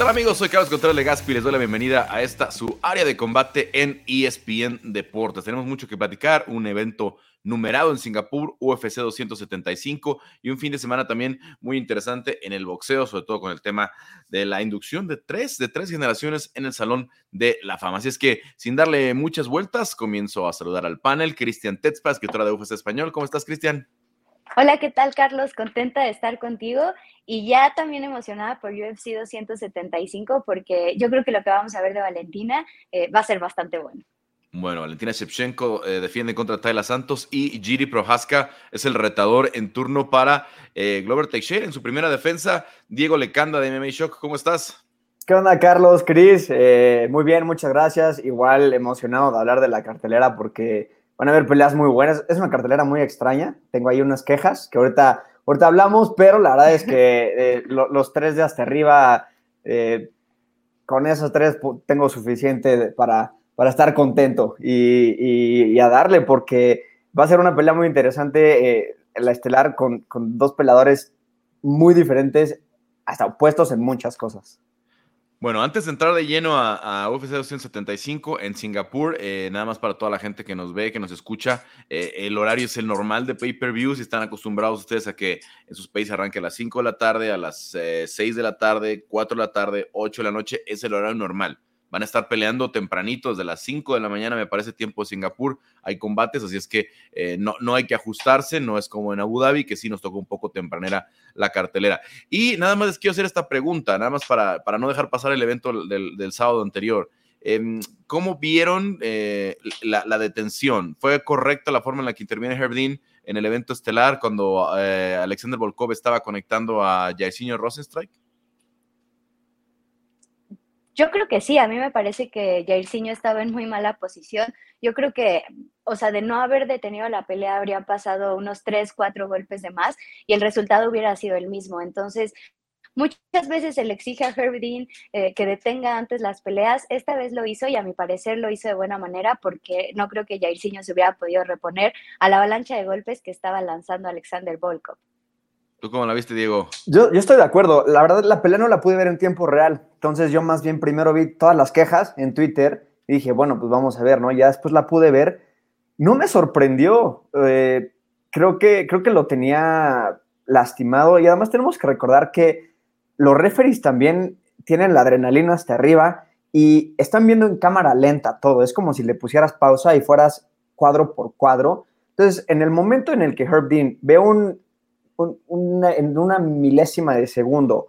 tal amigos? Soy Carlos Contreras Legaspi y les doy la bienvenida a esta su área de combate en ESPN Deportes. Tenemos mucho que platicar, un evento numerado en Singapur, UFC 275 y un fin de semana también muy interesante en el boxeo, sobre todo con el tema de la inducción de tres, de tres generaciones en el Salón de la Fama. Así es que sin darle muchas vueltas, comienzo a saludar al panel. Cristian Tetzpa, escritora de UFC Español. ¿Cómo estás, Cristian? Hola, ¿qué tal, Carlos? Contenta de estar contigo y ya también emocionada por UFC 275 porque yo creo que lo que vamos a ver de Valentina eh, va a ser bastante bueno. Bueno, Valentina Shevchenko eh, defiende contra Tayla Santos y Giri Prohaska es el retador en turno para eh, Glover Teixeira en su primera defensa. Diego Lecanda de MMA Shock, ¿cómo estás? ¿Qué onda, Carlos? Cris, muy bien, muchas gracias. Igual emocionado de hablar de la cartelera porque van a haber peleas muy buenas. Es una cartelera muy extraña. Tengo ahí unas quejas que ahorita, ahorita hablamos, pero la verdad es que eh, los tres de hasta arriba, eh, con esos tres tengo suficiente para, para estar contento y, a darle, porque va a ser una pelea muy interesante eh, la estelar con, con dos peleadores muy diferentes, hasta opuestos en muchas cosas. Bueno, antes de entrar de lleno a, UFC 275 en Singapur, eh, nada más para toda la gente que nos ve, que nos escucha, eh, el horario es el normal de pay-per-view. Si están acostumbrados ustedes a que en sus países arranque a las 5 de la tarde, a las 6 eh, de la tarde, 4 de la tarde, 8 de la noche, es el horario normal. Van a estar peleando tempranito, desde las 5 de la mañana, me parece tiempo de Singapur. Hay combates, así es que eh, no, no hay que ajustarse, no es como en Abu Dhabi, que sí nos tocó un poco tempranera la cartelera. Y nada más les quiero hacer esta pregunta, nada más para, para no dejar pasar el evento del, sábado anterior. Em, ¿Cómo vieron eh, la, detención? ¿Fue correcta la forma en la que interviene Herb en el evento estelar cuando eh, Alexander Volkov estaba conectando a Jairzinho Rosenstrike? Yo creo que sí, a mí me parece que Jairzinho estaba en muy mala posición. Yo creo que, o sea, de no haber detenido la pelea habrían pasado unos tres, cuatro golpes de más y el resultado hubiera sido el mismo. Entonces, muchas veces se le exige a Herb Dean eh, que detenga antes las peleas. Esta vez lo hizo y a mi parecer lo hizo de buena manera porque no creo que Jairzinho se hubiera podido reponer a la avalancha de golpes que estaba lanzando Alexander Volkov. ¿Tú cómo la viste, Diego? Yo, yo estoy de acuerdo. La verdad, la pelea no la pude ver en tiempo real. Entonces yo más bien primero vi todas las quejas en Twitter y dije, bueno, pues vamos a ver, ¿no? Ya después la pude ver. No me sorprendió. Eh, creo, que, creo que lo tenía lastimado y además tenemos que recordar que los referees también tienen la adrenalina hasta arriba y están viendo en cámara lenta todo. Es como si le pusieras pausa y fueras cuadro por cuadro. Entonces, en el momento en el que Herb Dean ve un en una milésima de segundo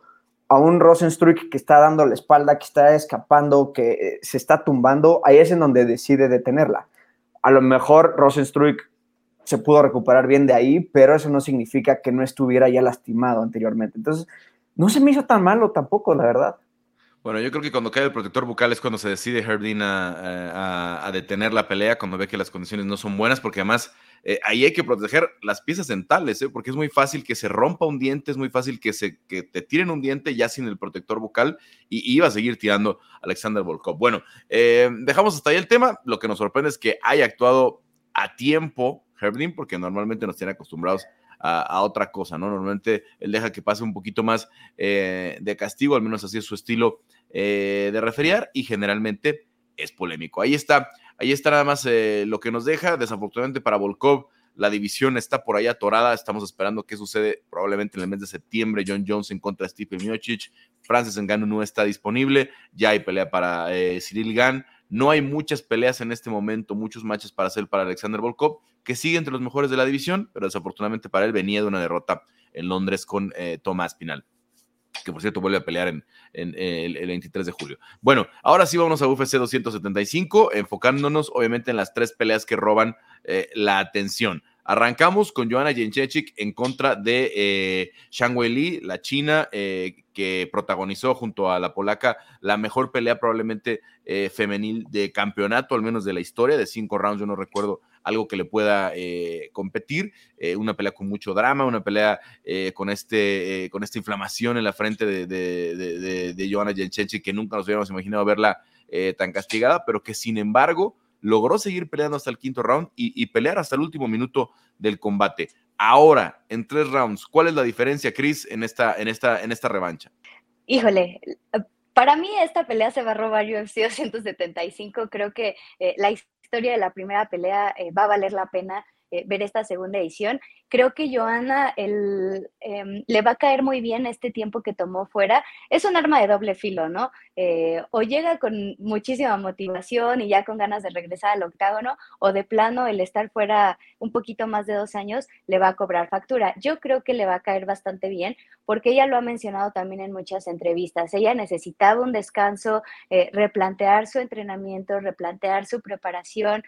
a un Rosenstruik que está dando la espalda, que está escapando, que eh, se está tumbando, ahí es en donde decide detenerla. A lo mejor Rosenstruik se pudo recuperar bien de ahí, pero eso no significa que no estuviera ya lastimado anteriormente. Entonces, no se me hizo tan malo tampoco, la verdad. Bueno, yo creo que cuando cae el protector bucal es cuando se decide Herdin a, a, detener la pelea, cuando ve que las condiciones no son buenas, porque además eh, ahí hay que proteger las piezas dentales, ¿eh? porque es muy fácil que se rompa un diente, es muy fácil que, se, te tiren un diente ya sin el protector bucal y, iba a seguir tirando Alexander Volkov. Bueno, eh, dejamos hasta ahí el tema. Lo que nos sorprende es que haya actuado a tiempo Herbdin, porque normalmente nos tiene acostumbrados a, otra cosa, ¿no? Normalmente él deja que pase un poquito más de castigo, al menos así es su estilo de referiar, y generalmente es polémico. Ahí está Ahí está nada más eh, lo que nos deja. Desafortunadamente para Volkov, la división está por ahí atorada. Estamos esperando qué sucede probablemente en el mes de septiembre. John Jones en contra de Stephen Miocic. Francis Ngannou no está disponible. Ya hay pelea para eh, Cyril Gann. No hay muchas peleas en este momento, muchos matches para hacer para Alexander Volkov, que sigue entre los mejores de la división, pero desafortunadamente para él venía de una derrota en Londres con eh, Tomás Pinal que por cierto vuelve a pelear en, el, 23 de julio. Bueno, ahora sí vamos a UFC 275, enfocándonos obviamente en las tres peleas que roban eh, la atención. Arrancamos con Joanna Jędrzejczyk en contra de eh, Shang Wei Li, la china, eh, que protagonizó junto a la polaca la mejor pelea probablemente eh, femenil de campeonato, al menos de la historia, de cinco rounds, yo no recuerdo algo que le pueda competir, una pelea con mucho drama, una pelea con, este, con esta inflamación en la frente de, de, de, Joanna Jędrzejczyk, que nunca nos hubiéramos imaginado verla tan castigada, pero que sin embargo logró seguir peleando hasta el quinto round y, pelear hasta el último minuto del combate. Ahora, en tres rounds, ¿cuál es la diferencia, Chris, en esta, en esta, en esta revancha? Híjole, para mí esta pelea se va a robar UFC 275. Creo que eh, la historia de la primera pelea eh, va a valer la pena eh, ver esta segunda edición. Creo que Joana el, em, le va a caer muy bien este tiempo que tomó fuera. Es un arma de doble filo, ¿no? Eh, o llega con muchísima motivación y ya con ganas de regresar al octágono, o de plano el estar fuera un poquito más de dos años le va a cobrar factura. Yo creo que le va a caer bastante bien porque ella lo ha mencionado también en muchas entrevistas. Ella necesitaba un descanso, eh, replantear su entrenamiento, replantear su preparación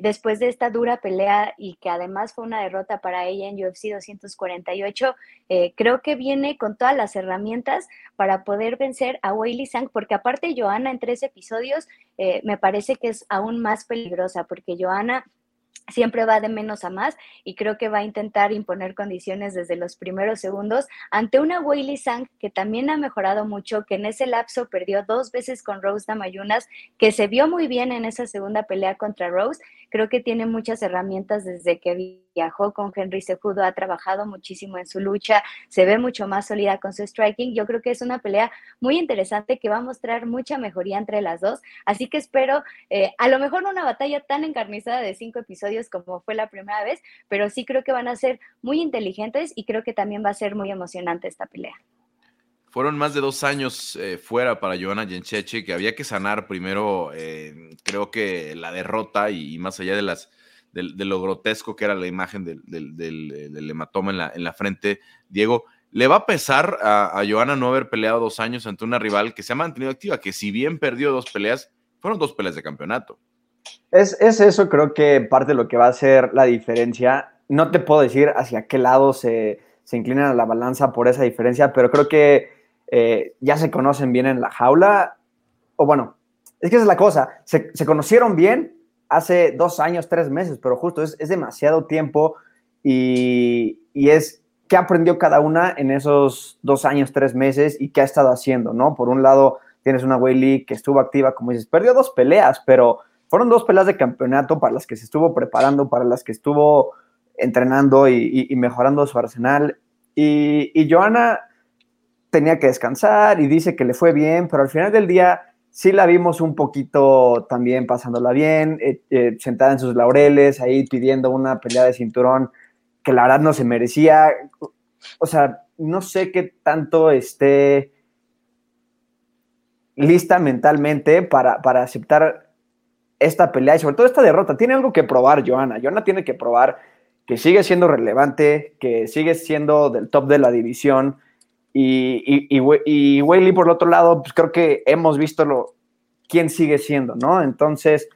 después de esta dura pelea y que además fue una derrota para ella en UFC 248, eh, creo que viene con todas las herramientas para poder vencer a Weili Sang, porque aparte Joana en tres episodios eh, me parece que es aún más peligrosa, porque Joana siempre va de menos a más y creo que va a intentar imponer condiciones desde los primeros segundos ante una Weili Sang que también ha mejorado mucho, que en ese lapso perdió dos veces con Rose Damayunas, que se vio muy bien en esa segunda pelea contra Rose. Creo que tiene muchas herramientas desde que viajó con Henry Sejudo, ha trabajado muchísimo en su lucha, se ve mucho más sólida con su striking. Yo creo que es una pelea muy interesante que va a mostrar mucha mejoría entre las dos. Así que espero, eh, a lo mejor no una batalla tan encarnizada de cinco episodios, como fue la primera vez, pero sí creo que van a ser muy inteligentes y creo que también va a ser muy emocionante esta pelea. Fueron más de dos años eh, fuera para Joana Gencheche, que había que sanar primero, eh, creo que la derrota y, más allá de, las, de, lo grotesco que era la imagen del, del, hematoma en la, en la, frente. Diego, ¿le va a pesar a, a Joana no haber peleado dos años ante una rival que se ha mantenido activa, que si bien perdió dos peleas, fueron dos peleas de campeonato? Es, eso, creo que parte de lo que va a ser la diferencia. No te puedo decir hacia qué lado se, se inclina la balanza por esa diferencia, pero creo que eh, ya se conocen bien en la jaula. O bueno, es que esa es la cosa. Se, conocieron bien hace dos años, tres meses, pero justo es, demasiado tiempo y, y, es qué aprendió cada una en esos dos años, tres meses y qué ha estado haciendo, ¿no? Por un lado, tienes una Weili que estuvo activa, como dices, perdió dos peleas, pero fueron dos peleas de campeonato para las que se estuvo preparando, para las que estuvo entrenando y, mejorando su arsenal. Y, y, Joana tenía que descansar y dice que le fue bien, pero al final del día sí la vimos un poquito también pasándola bien, eh, eh, sentada en sus laureles, ahí pidiendo una pelea de cinturón que la verdad no se merecía. O sea, no sé qué tanto esté lista mentalmente para, para aceptar esta pelea y sobre todo esta derrota. Tiene algo que probar, Joana. Joana tiene que probar que sigue siendo relevante, que sigue siendo del top de la división. Y, y, y, Whaley, por el otro lado, pues creo que hemos visto lo, quién sigue siendo, ¿no? Entonces,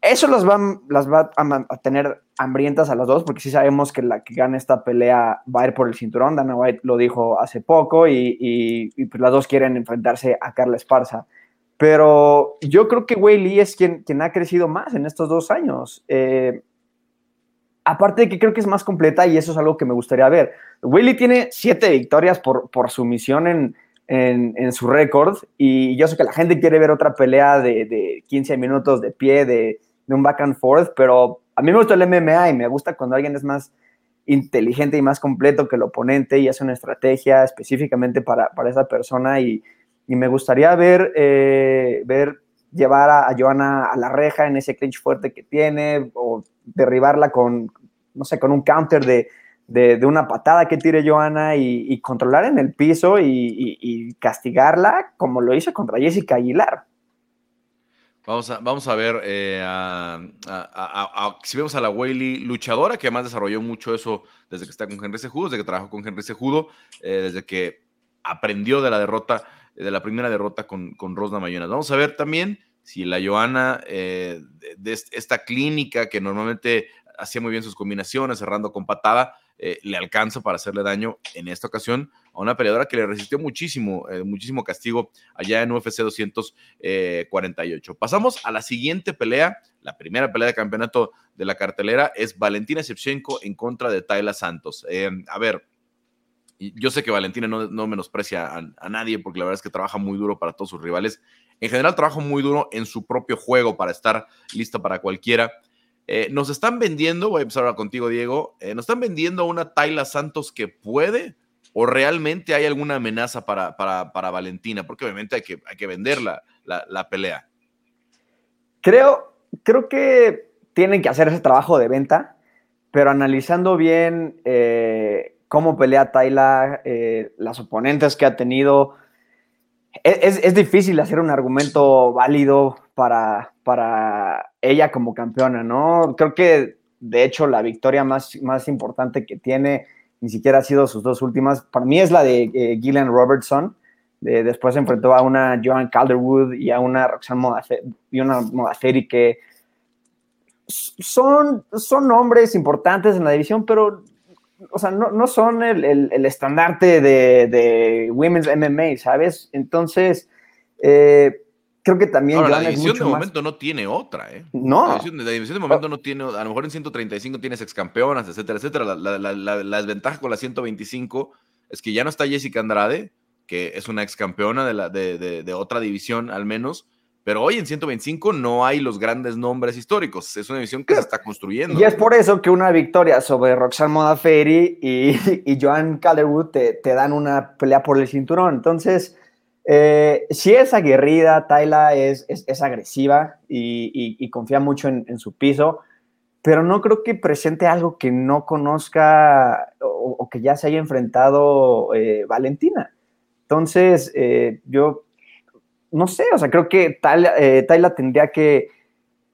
eso las va, las va a, tener hambrientas a las dos, porque sí sabemos que la que gane esta pelea va a ir por el cinturón. Dana White lo dijo hace poco y, pues las dos quieren enfrentarse a Carla Esparza. Pero yo creo que Wei es quien, quien ha crecido más en estos dos años. Eh, aparte de que creo que es más completa y eso es algo que me gustaría ver. Lee tiene siete victorias por, por sumisión en, en, su récord y yo sé que la gente quiere ver otra pelea de, de 15 minutos de pie, de, de, un back and forth, pero a mí me gusta el MMA y me gusta cuando alguien es más inteligente y más completo que el oponente y hace una estrategia específicamente para, para esa persona y y me gustaría ver, eh, ver llevar a, Joana a la reja en ese clinch fuerte que tiene o derribarla con, no sé, con un counter de, de, una patada que tire Joana y, controlar en el piso y, castigarla como lo hizo contra Jessica Aguilar. Vamos a, vamos a ver eh, si vemos a la Whaley luchadora, que además desarrolló mucho eso desde que está con Henry Sejudo, desde que trabajó con Henry Sejudo, eh, desde que aprendió de la derrota de la primera derrota con, con Rosna Mayonas. Vamos a ver también si la Joana eh, de, esta clínica que normalmente hacía muy bien sus combinaciones, cerrando con patada, eh, le alcanza para hacerle daño en esta ocasión a una peleadora que le resistió muchísimo, eh, muchísimo castigo allá en UFC 248. Pasamos a la siguiente pelea, la primera pelea de campeonato de la cartelera es Valentina Shevchenko en contra de Tayla Santos. a ver, yo sé que Valentina no, menosprecia a, nadie porque la verdad es que trabaja muy duro para todos sus rivales. En general trabaja muy duro en su propio juego para estar lista para cualquiera. Eh, nos están vendiendo, voy a empezar ahora contigo Diego, eh, nos están vendiendo una Tayla Santos que puede ¿O realmente hay alguna amenaza para, para, Valentina? Porque obviamente hay que, hay que vender la, pelea. Creo, creo que tienen que hacer ese trabajo de venta, pero analizando bien eh, cómo pelea Tayla, eh, las oponentes que ha tenido, es, difícil hacer un argumento válido para, para ella como campeona, ¿no? Creo que de hecho la victoria más, más importante que tiene ni siquiera ha sido sus dos últimas. Para mí es la de eh, Gillian Robertson. después enfrentó a una Joan Calderwood y a una Roxanne Modaceri, que son, son nombres importantes en la división, pero o sea, no, son el, estandarte de, de, Women's MMA, ¿sabes? Entonces, eh, creo que también. la división de momento no tiene otra, ¿eh? No. La división, de momento no tiene, a lo mejor en 135 tienes ex campeonas, etcétera, etcétera. La, desventaja con la 125 es que ya no está Jessica Andrade, que es una ex campeona de, de, otra división al menos. Pero hoy en 125 no hay los grandes nombres históricos. Es una división que se está construyendo. Y es por eso que una victoria sobre Roxanne Modafferi y, y Joan Calderwood te, te dan una pelea por el cinturón. Entonces, eh, sí es aguerrida, Tayla es, es, agresiva y, confía mucho en, su piso, pero no creo que presente algo que no conozca o, que ya se haya enfrentado eh, Valentina. Entonces, eh, yo no sé, o sea, creo que Tayla, tendría que,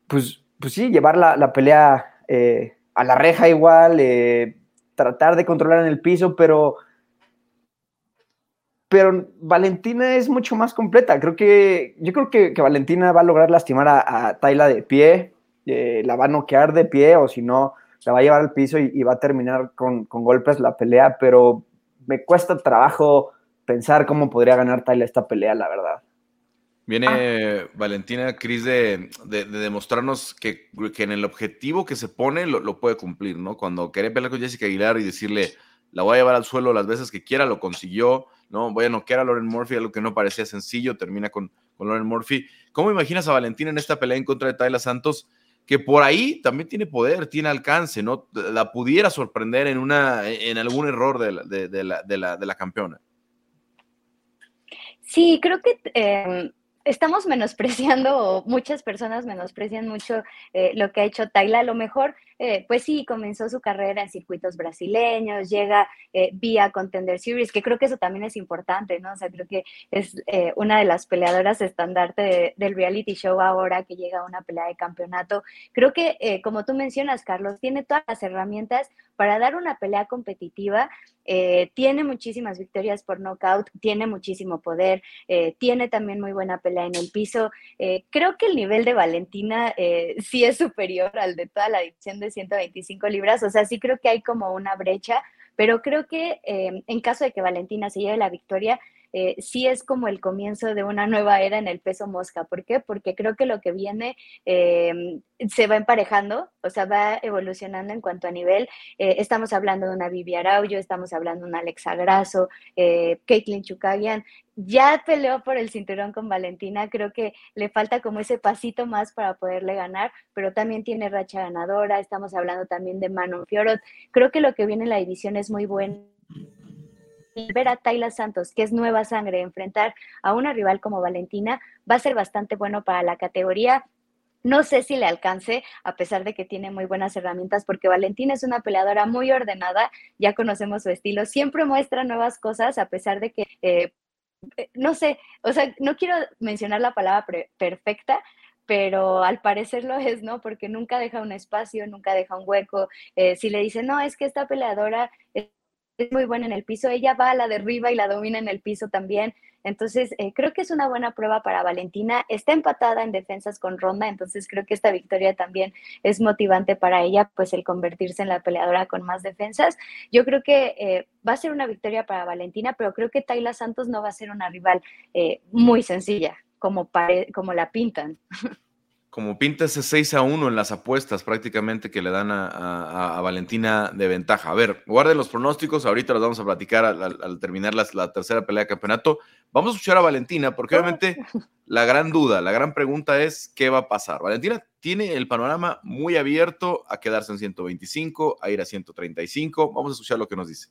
pues, pues sí, llevar la, la pelea a la reja igual, tratar de controlar en el piso, pero pero Valentina es mucho más completa. Creo que, yo creo que, Valentina va a lograr lastimar a, a Tayla de pie, eh, la va a noquear de pie, o si no, la va a llevar al piso y, va a terminar con, golpes la pelea, pero me cuesta trabajo pensar cómo podría ganar Tayla esta pelea, la verdad. Viene ah. Valentina, Cris, de, demostrarnos que, en el objetivo que se pone lo, lo, puede cumplir, ¿no? Cuando quería pelear con Jessica Aguilar y decirle, la voy a llevar al suelo las veces que quiera, lo consiguió ¿no? Voy a noquear a Lauren Murphy, algo que no parecía sencillo, termina con, con Lauren Murphy. ¿Cómo imaginas a Valentina en esta pelea en contra de Tayla Santos? Que por ahí también tiene poder, tiene alcance, ¿no? La pudiera sorprender en, una, en algún error de la, de, la, de la, de la campeona. Sí, creo que em, estamos menospreciando, o muchas personas menosprecian mucho eh, lo que ha hecho Tayla. A lo mejor eh, pues sí, comenzó su carrera en circuitos brasileños, llega eh, vía Contender Series, que creo que eso también es importante, ¿no? O sea, creo que es eh, una de las peleadoras estandarte del reality show ahora que llega a una pelea de campeonato. Creo que, como tú mencionas, Carlos, tiene todas las herramientas para dar una pelea competitiva. tiene muchísimas victorias por knockout, tiene muchísimo poder, tiene también muy buena pelea en el piso. creo que el nivel de Valentina sí es superior al de toda la división de 125 libras, o sea, sí creo que hay como una brecha, pero creo que eh, en caso de que Valentina se lleve la victoria, eh, sí es como el comienzo de una nueva era en el peso mosca. ¿Por qué? Porque creo que lo que viene eh, se va emparejando, o sea, va evolucionando en cuanto a nivel. Eh, estamos hablando de una Vivi Araujo, estamos hablando de una Alexa Grasso, Caitlin Chukagian. Ya peleó por el cinturón con Valentina, creo que le falta como ese pasito más para poderle ganar, pero también tiene racha ganadora. Estamos hablando también de Manon Fiorot. Creo que lo que viene en la división es muy bueno ver a Tayla Santos, que es nueva sangre, enfrentar a una rival como Valentina, va a ser bastante bueno para la categoría. No sé si le alcance, a pesar de que tiene muy buenas herramientas, porque Valentina es una peleadora muy ordenada, ya conocemos su estilo, siempre muestra nuevas cosas, a pesar de que, eh, eh, no sé, o sea, no quiero mencionar la palabra perfecta, pero al parecer lo es, ¿no? Porque nunca deja un espacio, nunca deja un hueco. Eh, si le dicen, no, es que esta peleadora es muy buena en el piso, ella va a la derriba y la domina en el piso también. Entonces, eh, creo que es una buena prueba para Valentina. Está empatada en defensas con Ronda, entonces creo que esta victoria también es motivante para ella, pues el convertirse en la peleadora con más defensas. Yo creo que eh, va a ser una victoria para Valentina, pero creo que Tayla Santos no va a ser una rival eh, muy sencilla, como, como la pintan. como pinta ese 6 a 1 en las apuestas prácticamente que le dan a, Valentina de ventaja. A ver, guarden los pronósticos, ahorita los vamos a platicar al, terminar la, tercera pelea de campeonato. Vamos a escuchar a Valentina, porque obviamente la gran duda, la gran pregunta es, ¿qué va a pasar? Valentina tiene el panorama muy abierto a quedarse en 125, a ir a 135. Vamos a escuchar lo que nos dice.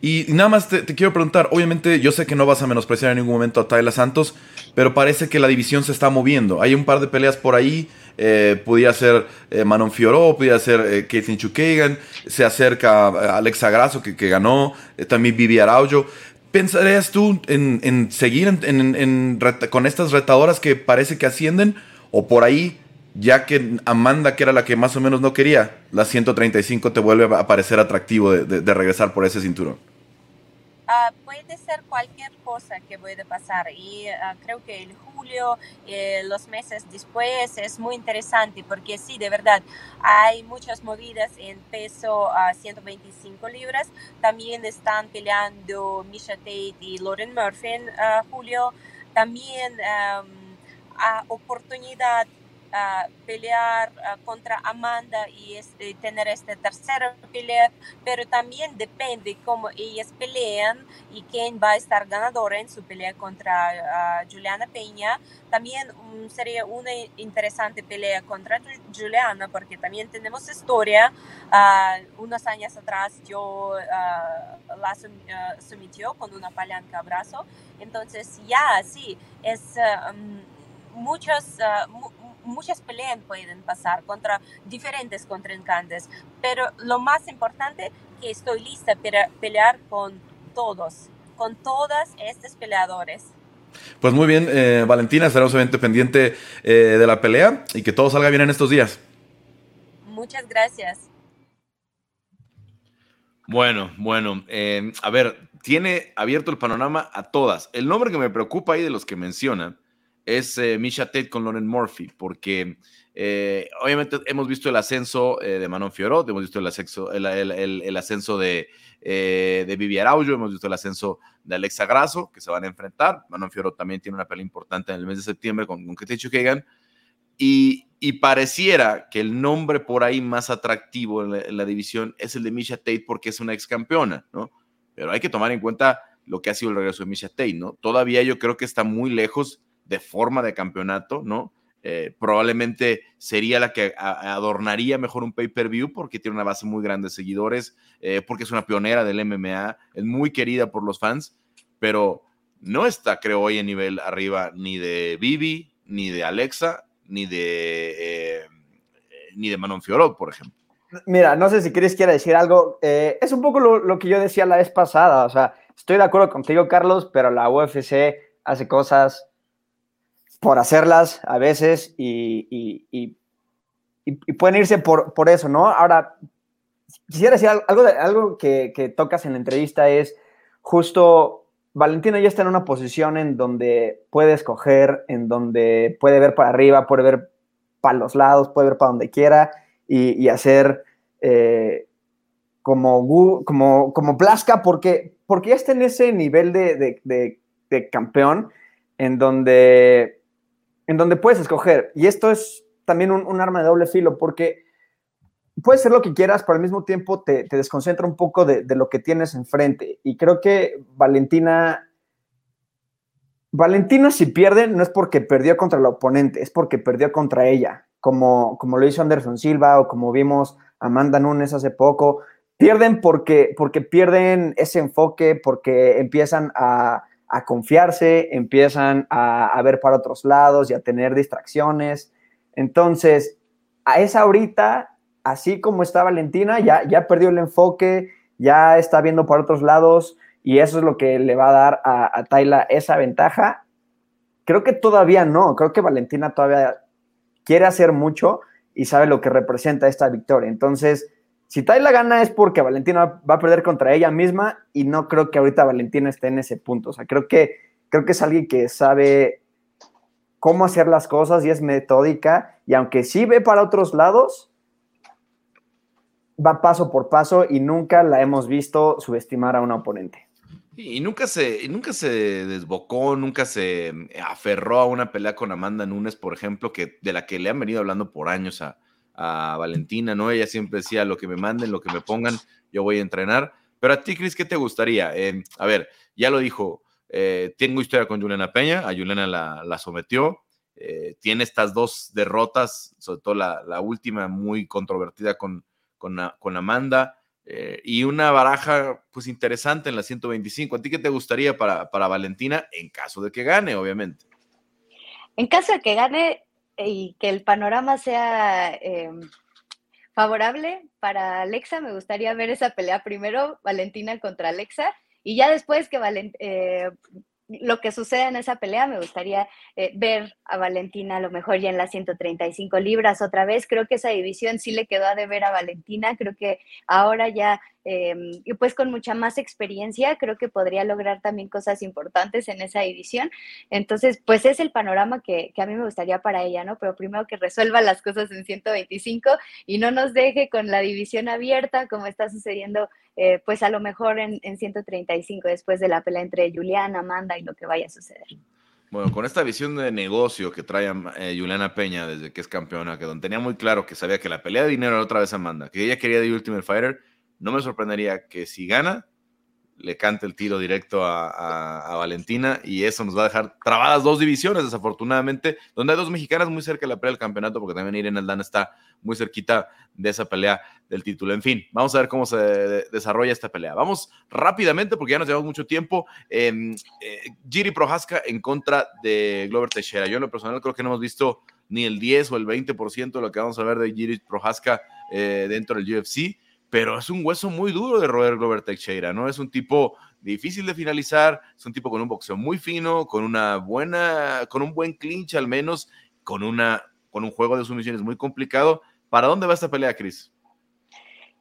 Y nada más te, quiero preguntar, obviamente yo sé que no vas a menospreciar en ningún momento a Tyler Santos, pero parece que la división se está moviendo. Hay un par de peleas por ahí, eh, podría ser eh, Manon Fioró, podría ser eh, Caitlin Chukagan, se acerca Alexa Grasso que, ganó, eh, también Vivi Araujo. ¿Pensarías tú en, seguir con estas retadoras que parece que ascienden o por ahí ya que Amanda, que era la que más o menos no quería, la 135 te vuelve a parecer atractivo de, regresar por ese cinturón? Ah, puede ser cualquier cosa que puede pasar y ah, creo que el julio, eh, los meses después es muy interesante porque sí, de verdad, hay muchas movidas en peso a 125 libras. También están peleando Misha Tate y Lauren Murphy en ah, julio. También a oportunidad pelear contra Amanda y, tener esta tercera pelea, pero también depende cómo ellas pelean y quién va a estar ganadora en su pelea contra Juliana Peña. También mm, sería una interesante pelea contra Juliana porque también tenemos historia. unos años atrás yo la sometió con una palanca a brazo. Entonces ya, sí, es... Muchos, muchas peleas pueden pasar contra diferentes contrincantes, pero lo más importante que estoy lista para pelear con todos, con todas estos peleadores. Pues muy bien, eh, Valentina, estaremos obviamente pendiente eh, de la pelea y que todo salga bien en estos días. Muchas gracias. Bueno, bueno, eh, a ver, tiene abierto el panorama a todas. El nombre que me preocupa ahí de los que menciona es eh, Misha Tate con Lauren Murphy, porque eh, obviamente hemos visto el ascenso eh, de Manon Fiorot, hemos visto el ascenso, el, ascenso de, de Vivi Araujo, hemos visto el ascenso de Alexa Grasso, que se van a enfrentar. Manon Fiorot también tiene una pelea importante en el mes de septiembre con, con Kagan. Y, y, pareciera que el nombre por ahí más atractivo en la, división es el de Misha Tate porque es una ex campeona, ¿no? Pero hay que tomar en cuenta lo que ha sido el regreso de Misha Tate, ¿no? Todavía yo creo que está muy lejos de forma de campeonato, ¿no? Eh, probablemente sería la que adornaría mejor un pay-per-view porque tiene una base muy grande de seguidores, eh, porque es una pionera del MMA, es muy querida por los fans, pero no está, creo, hoy en nivel arriba ni de Vivi, ni de Alexa, ni de, eh, ni de Manon Fiorot, por ejemplo. Mira, no sé si Chris quiere decir algo. es un poco lo, lo que yo decía la vez pasada. O sea, estoy de acuerdo contigo, Carlos, pero la UFC hace cosas por hacerlas a veces y, pueden irse por, por, eso, ¿no? Ahora, quisiera decir algo, de, algo que, tocas en la entrevista es justo, Valentina ya está en una posición en donde puede escoger, en donde puede ver para arriba, puede ver para los lados, puede ver para donde quiera y, hacer eh, como, como, como Blasca, porque, porque ya está en ese nivel de, de campeón en donde en donde puedes escoger. Y esto es también un, arma de doble filo, porque puedes ser lo que quieras, pero al mismo tiempo te, desconcentra un poco de, lo que tienes enfrente. Y creo que Valentina, Valentina si pierde, no es porque perdió contra el oponente, es porque perdió contra ella, como, como lo hizo Anderson Silva o como vimos Amanda Nunes hace poco. Pierden porque, porque pierden ese enfoque, porque empiezan a a confiarse, empiezan a, ver para otros lados y a tener distracciones. Entonces, a esa ahorita, así como está Valentina, ya, ya perdió el enfoque, ya está viendo para otros lados y eso es lo que le va a dar a, a Tayla esa ventaja. Creo que todavía no, creo que Valentina todavía quiere hacer mucho y sabe lo que representa esta victoria. Entonces, si Tayla gana es porque Valentina va a perder contra ella misma y no creo que ahorita Valentina esté en ese punto. O sea, creo que, creo que es alguien que sabe cómo hacer las cosas y es metódica y aunque sí ve para otros lados, va paso por paso y nunca la hemos visto subestimar a un oponente. Y nunca se, nunca se desbocó, nunca se aferró a una pelea con Amanda Nunes, por ejemplo, que, de la que le han venido hablando por años a, a Valentina, ¿no? Ella siempre decía, lo que me manden, lo que me pongan, yo voy a entrenar. Pero a ti, Cris, ¿qué te gustaría? Eh, a ver, ya lo dijo, eh, tengo historia con Juliana Peña, a Juliana la, sometió eh, tiene estas dos derrotas, sobre todo la, última muy controvertida con, con, Amanda, eh, y una baraja pues interesante en la 125. ¿A ti qué te gustaría para, para Valentina en caso de que gane, obviamente? En caso de que gane y que el panorama sea favorable para Alexa, me gustaría ver esa pelea primero, Valentina contra Alexa, y ya después que eh, lo que suceda en esa pelea, me gustaría eh, ver a Valentina a lo mejor ya en las 135 libras otra vez. Creo que esa división sí le quedó a deber a Valentina. Creo que ahora ya Em, y pues con mucha más experiencia, creo que podría lograr también cosas importantes en esa división. Entonces, pues es el panorama que, a mí me gustaría para ella, ¿no? Pero primero que resuelva las cosas en 125 y no nos deje con la división abierta como está sucediendo, eh, pues a lo mejor en, 135 después de la pelea entre Juliana, Amanda y lo que vaya a suceder. Bueno, con esta visión de negocio que trae eh, Juliana Peña desde que es campeona, que donde tenía muy claro que sabía que la pelea de dinero era otra vez Amanda, que ella quería de Ultimate Fighter, no me sorprendería que si gana, le cante el tiro directo a, Valentina y eso nos va a dejar trabadas dos divisiones, desafortunadamente, donde hay dos mexicanas muy cerca de la pelea del campeonato, porque también Irene Aldana está muy cerquita de esa pelea del título. En fin, vamos a ver cómo se desarrolla esta pelea. Vamos rápidamente, porque ya nos llevamos mucho tiempo. Eh, Giri Prohaska en contra de Glover Teixeira. Yo en lo personal creo que no hemos visto ni el 10 o el 20% de lo que vamos a ver de Giri Prohaska eh, dentro del UFC pero es un hueso muy duro de roer Glover Teixeira, ¿no? Es un tipo difícil de finalizar, es un tipo con un boxeo muy fino, con una buena, con un buen clinch al menos, con una, con un juego de sumisiones muy complicado. ¿Para dónde va esta pelea, Chris?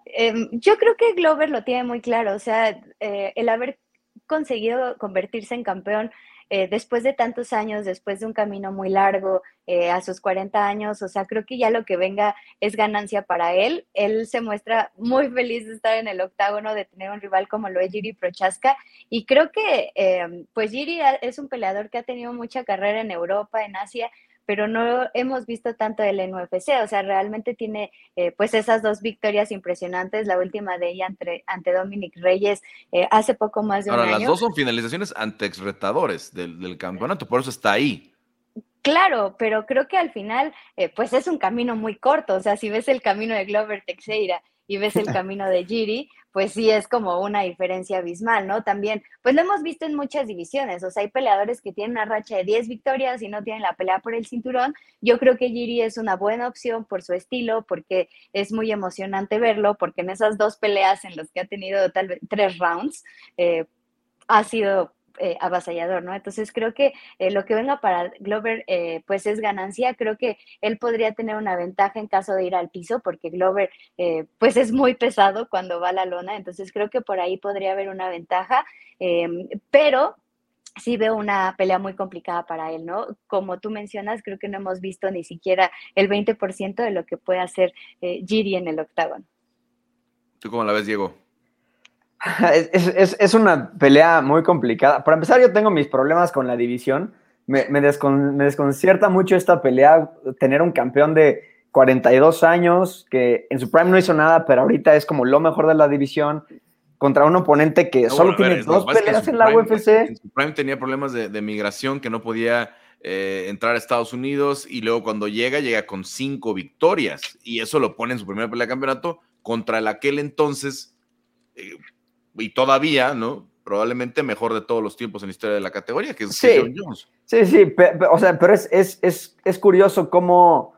Em, yo creo que Glover lo tiene muy claro, o sea, eh, el haber conseguido convertirse en campeón eh, después de tantos años, después de un camino muy largo, eh, a sus 40 años, o sea, creo que ya lo que venga es ganancia para él. Él se muestra muy feliz de estar en el octágono, de tener un rival como lo es Giri Prochaska, y creo que, eh, pues Giri es un peleador que ha tenido mucha carrera en Europa, en Asia, pero no hemos visto tanto el en UFC, o sea, realmente tiene eh, pues esas dos victorias impresionantes, la última de ella ante, ante Dominic Reyes eh, hace poco más de un año. Ahora, las dos son finalizaciones ante exretadores del, del campeonato, por eso está ahí. Claro, pero creo que al final, eh, pues es un camino muy corto. O sea, si ves el camino de Glover Teixeira y ves el camino de Giri, pues sí es como una diferencia abismal, ¿no? También, pues lo hemos visto en muchas divisiones. O sea, hay peleadores que tienen una racha de 10 victorias y no tienen la pelea por el cinturón. Yo creo que Giri es una buena opción por su estilo, porque es muy emocionante verlo, porque en esas dos peleas en las que ha tenido tal vez tres rounds, eh, ha sido eh, avasallador, ¿no? Entonces creo que eh, lo que venga para Glover eh, pues es ganancia, creo que él podría tener una ventaja en caso de ir al piso porque Glover pues es muy pesado cuando va a la lona, entonces creo que por ahí podría haber una ventaja, em, pero sí veo una pelea muy complicada para él, ¿no? Como tú mencionas, creo que no hemos visto ni siquiera el 20% de lo que puede hacer Giri en el octágono. ¿Tú cómo la ves, Diego? Es, una pelea muy complicada. Para empezar, yo tengo mis problemas con la división. Me, desconcierta mucho esta pelea, tener un campeón de 42 años que en su prime no hizo nada, pero ahorita es como lo mejor de la división, contra un oponente que solo tiene dos peleas en la UFC. En su prime tenía problemas de, migración, que no podía eh, entrar a Estados Unidos y luego cuando llega, llega con cinco victorias y eso lo pone en su primera pelea de campeonato contra el aquel entonces eh, y todavía, ¿no? Probablemente mejor de todos los tiempos en la historia de la categoría, que es sí, John Jones. Sí, sí, pero, o sea, pero es, es, es, es, curioso cómo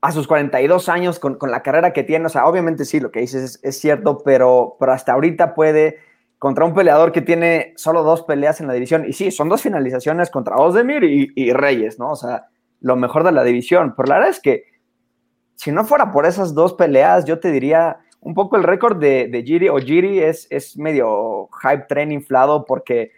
a sus 42 años, con, con, la carrera que tiene, o sea, obviamente sí, lo que dices es, cierto, pero, pero hasta ahorita puede contra un peleador que tiene solo dos peleas en la división. Y sí, son dos finalizaciones contra Ozdemir y, y Reyes, ¿no? O sea, lo mejor de la división. Pero la verdad es que si no fuera por esas dos peleas, yo te diría un poco el récord de, de Giri o Giri es, es medio hype train inflado porque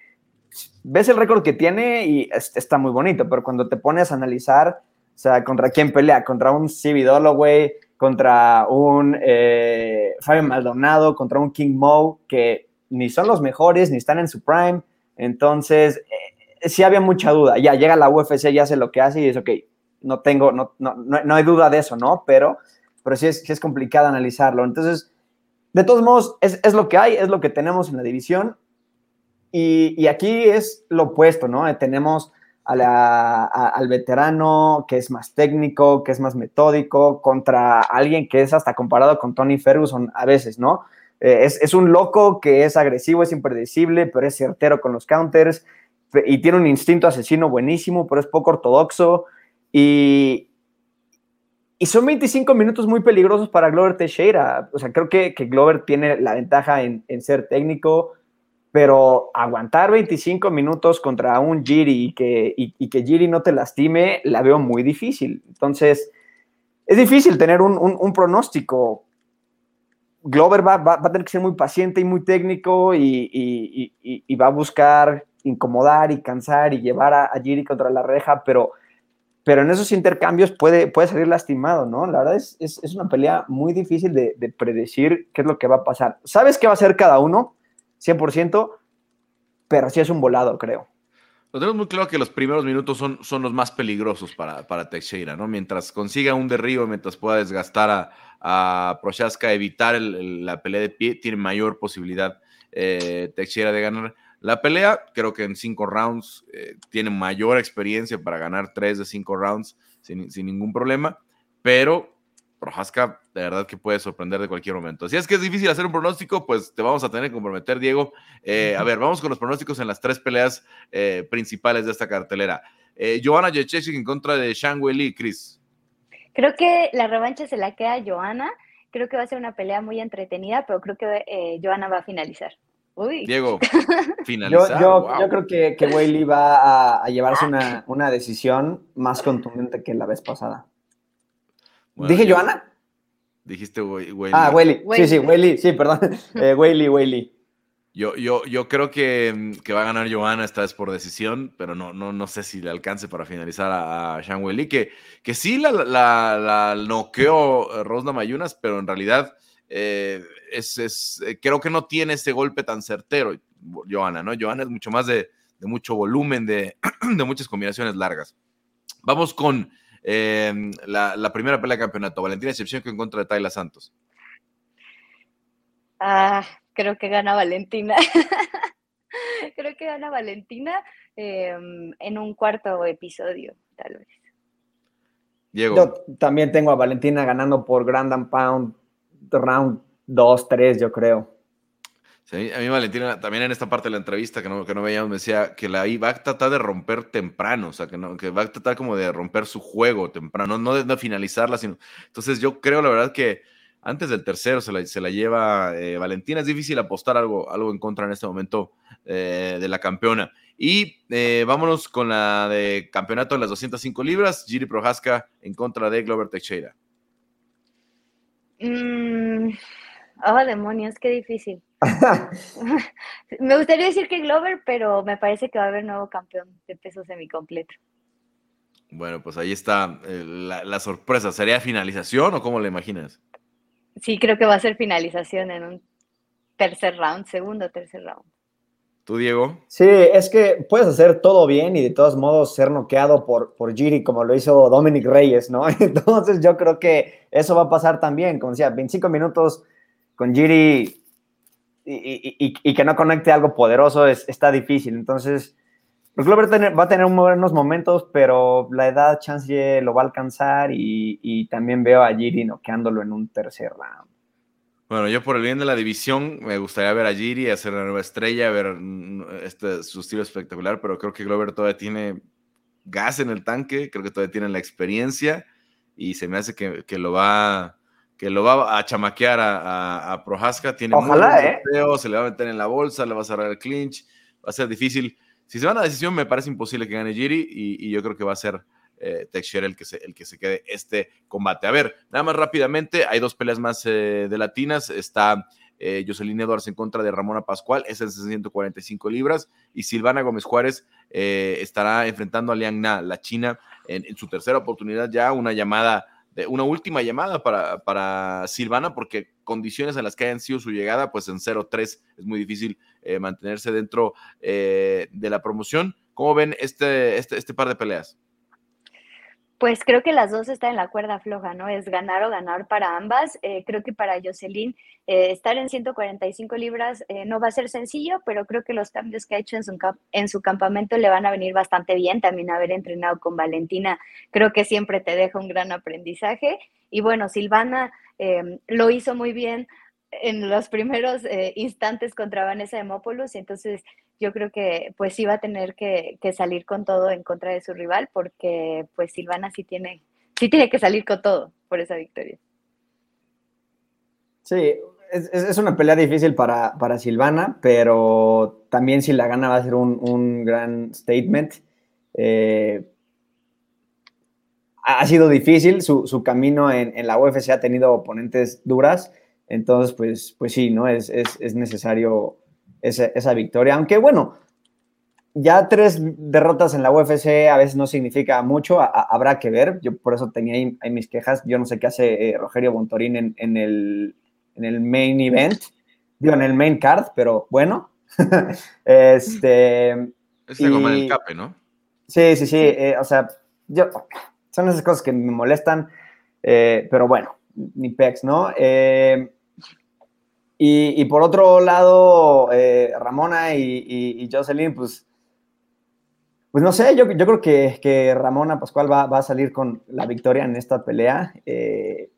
ves el récord que tiene y está muy bonito, pero cuando te pones a analizar, o sea, contra quién pelea, contra un CB Dolloway, contra un eh, Fabio Maldonado, contra un King Mo, que ni son los mejores, ni están en su prime. Entonces, eh, sí había mucha duda. Ya llega la UFC, ya hace lo que hace y es ok, no tengo, no, no, no hay duda de eso, ¿no? Pero pero sí es, es complicado analizarlo. Entonces, de todos modos, es, es, lo que hay, es lo que tenemos en la división. Y, y aquí es lo opuesto, ¿no? Tenemos al veterano que es más técnico, que es más metódico, contra alguien que es hasta comparado con Tony Ferguson a veces, ¿no? Eh, es, es, un loco que es agresivo, es impredecible, pero es certero con los counters y tiene un instinto asesino buenísimo, pero es poco ortodoxo. Y, y son 25 minutos muy peligrosos para Glover Teixeira. O sea, creo que, que Glover tiene la ventaja en, en, ser técnico, pero aguantar 25 minutos contra un Giri y que, y, y que Giri no te lastime, la veo muy difícil. Entonces, es difícil tener un, un, un pronóstico. Glover va, va, va, a tener que ser muy paciente y muy técnico y, y va a buscar incomodar y cansar y llevar a, a Giri contra la reja, pero, pero en esos intercambios puede, puede salir lastimado, ¿no? La verdad es, es, es una pelea muy difícil de, de, predecir qué es lo que va a pasar. ¿Sabes qué va a hacer cada uno? 100%, pero sí es un volado, creo. Lo tenemos muy claro que los primeros minutos son, son los más peligrosos para, para Teixeira, ¿no? Mientras consiga un derribo, mientras pueda desgastar a, a Prochaska, evitar la pelea de pie, tiene mayor posibilidad eh, Teixeira de ganar la pelea. Creo que en cinco rounds eh, tiene mayor experiencia para ganar tres de cinco rounds sin, sin ningún problema, pero Prohaska de verdad que puede sorprender de cualquier momento. Si es que es difícil hacer un pronóstico, pues te vamos a tener que comprometer, Diego. Eh, a ver, vamos con los pronósticos en las tres peleas eh, principales de esta cartelera. Eh, Johanna Jacek en contra de Shang Wei Chris. Creo que la revancha se la queda a Johanna. Creo que va a ser una pelea muy entretenida, pero creo que eh, Johanna va a finalizar. Uy. Diego, finalizar. Yo, yo, wow. yo creo que, que Weili va a, a llevarse una, una, decisión más contundente que la vez pasada. Bueno, ¿Dije yo, Johanna? Dijiste Weili. Ah, Weili. Sí, sí, Weili. Sí, perdón. Eh, Weili. Yo, yo, yo creo que, que, va a ganar Johanna esta vez por decisión, pero no, no, no sé si le alcance para finalizar a, a Shang Weili, que, que sí la, la, la noqueó Rosna Mayunas, pero en realidad eh, es, es, eh, creo que no tiene ese golpe tan certero, Johanna, ¿no? Johanna es mucho más de, de mucho volumen, de, de, muchas combinaciones largas. Vamos con eh, la, la, primera pelea de campeonato, Valentina Shevchenko en contra de Tayla Santos. Ah, creo que gana Valentina. creo que gana Valentina eh, en un cuarto episodio, tal vez. Diego. Yo también tengo a Valentina ganando por Grand and Pound round 2, 3, yo creo. Sí, a mí Valentina también en esta parte de la entrevista que no, que no veíamos me decía que la va a tratar de romper temprano, o sea, que, no, que va a tratar como de romper su juego temprano, no de, de finalizarla, sino... Entonces yo creo la verdad que antes del tercero se la, se la lleva eh, Valentina, es difícil apostar algo, algo en contra en este momento eh, de la campeona. Y eh, vámonos con la de campeonato en las 205 libras, Giri Prohaska en contra de Glover Teixeira. Mm, oh, demonios, qué difícil. me gustaría decir que Glover, pero me parece que va a haber nuevo campeón de peso semicompleto. Bueno, pues ahí está eh, la, la, sorpresa. ¿Sería finalización o cómo le imaginas? Sí, creo que va a ser finalización en un tercer round, segundo o tercer round. ¿Tú, Diego? Sí, es que puedes hacer todo bien y de todos modos ser noqueado por, por Giri como lo hizo Dominic Reyes, ¿no? Entonces yo creo que eso va a pasar también, como decía, 25 minutos con Giri y, y, y, que no conecte algo poderoso es, está difícil. Entonces, Glover tener, va a tener buenos momentos, pero la edad chance lo va a alcanzar y, también veo a Giri noqueándolo en un tercer round. Bueno, yo por el bien de la división me gustaría ver a Giri, hacer la nueva estrella, ver este, su estilo espectacular, pero creo que Glover todavía tiene gas en el tanque, creo que todavía tiene la experiencia y se me hace que, que lo va que lo va a chamaquear a, a, a Prohaska, tiene Ojalá, ¿eh? Se le va a meter en la bolsa, le va a cerrar el clinch, va a ser difícil. Si se va a la decisión, me parece imposible que gane Giri y, y yo creo que va a ser eh, el que, se, el que se quede este combate. A ver, nada más rápidamente, hay dos peleas más eh, de latinas. Está eh, Jocelyn Edwards en contra de Ramona Pascual, es en 145 libras, y Silvana Gómez Juárez eh, estará enfrentando a Liang Na, la china, en, su tercera oportunidad ya, una llamada, una última llamada para, para Silvana, porque condiciones en las que hayan sido su llegada, pues en 0-3 es muy difícil eh, mantenerse dentro de la promoción. ¿Cómo ven este, este, este par de peleas? Pues creo que las dos están en la cuerda floja, ¿no? Es ganar o ganar para ambas. Eh, creo que para Jocelyn eh, estar en 145 libras eh, no va a ser sencillo, pero creo que los cambios que ha hecho en su, en su campamento le van a venir bastante bien. También haber entrenado con Valentina, creo que siempre te deja un gran aprendizaje. Y bueno, Silvana lo hizo muy bien en los primeros instantes contra Vanessa Demopoulos, y entonces yo creo que pues va a tener que, salir con todo en contra de su rival porque pues Silvana sí tiene, sí tiene que salir con todo por esa victoria. Sí, es, una pelea difícil para, Silvana, pero también si la gana va a ser un, gran statement. Eh, ha sido difícil, su, camino en, la UFC ha tenido oponentes duras, entonces pues, pues sí, ¿no? Es, es necesario esa, victoria. Aunque bueno, ya tres derrotas en la UFC a veces no significa mucho, habrá que ver. Yo por eso tenía ahí, mis quejas. Yo no sé qué hace eh, Rogerio Bontorín en, el, main event, digo, en el main card, pero bueno. este. Es como el cape, ¿no? Sí, sí, sí. Eh, o sea, yo, son esas cosas que me molestan, eh, pero bueno, ni pex, ¿no? Y, por otro lado, eh, Ramona y, Jocelyn, pues, pues no sé, yo, creo que, Ramona Pascual va, a salir con la victoria en esta pelea. Eh,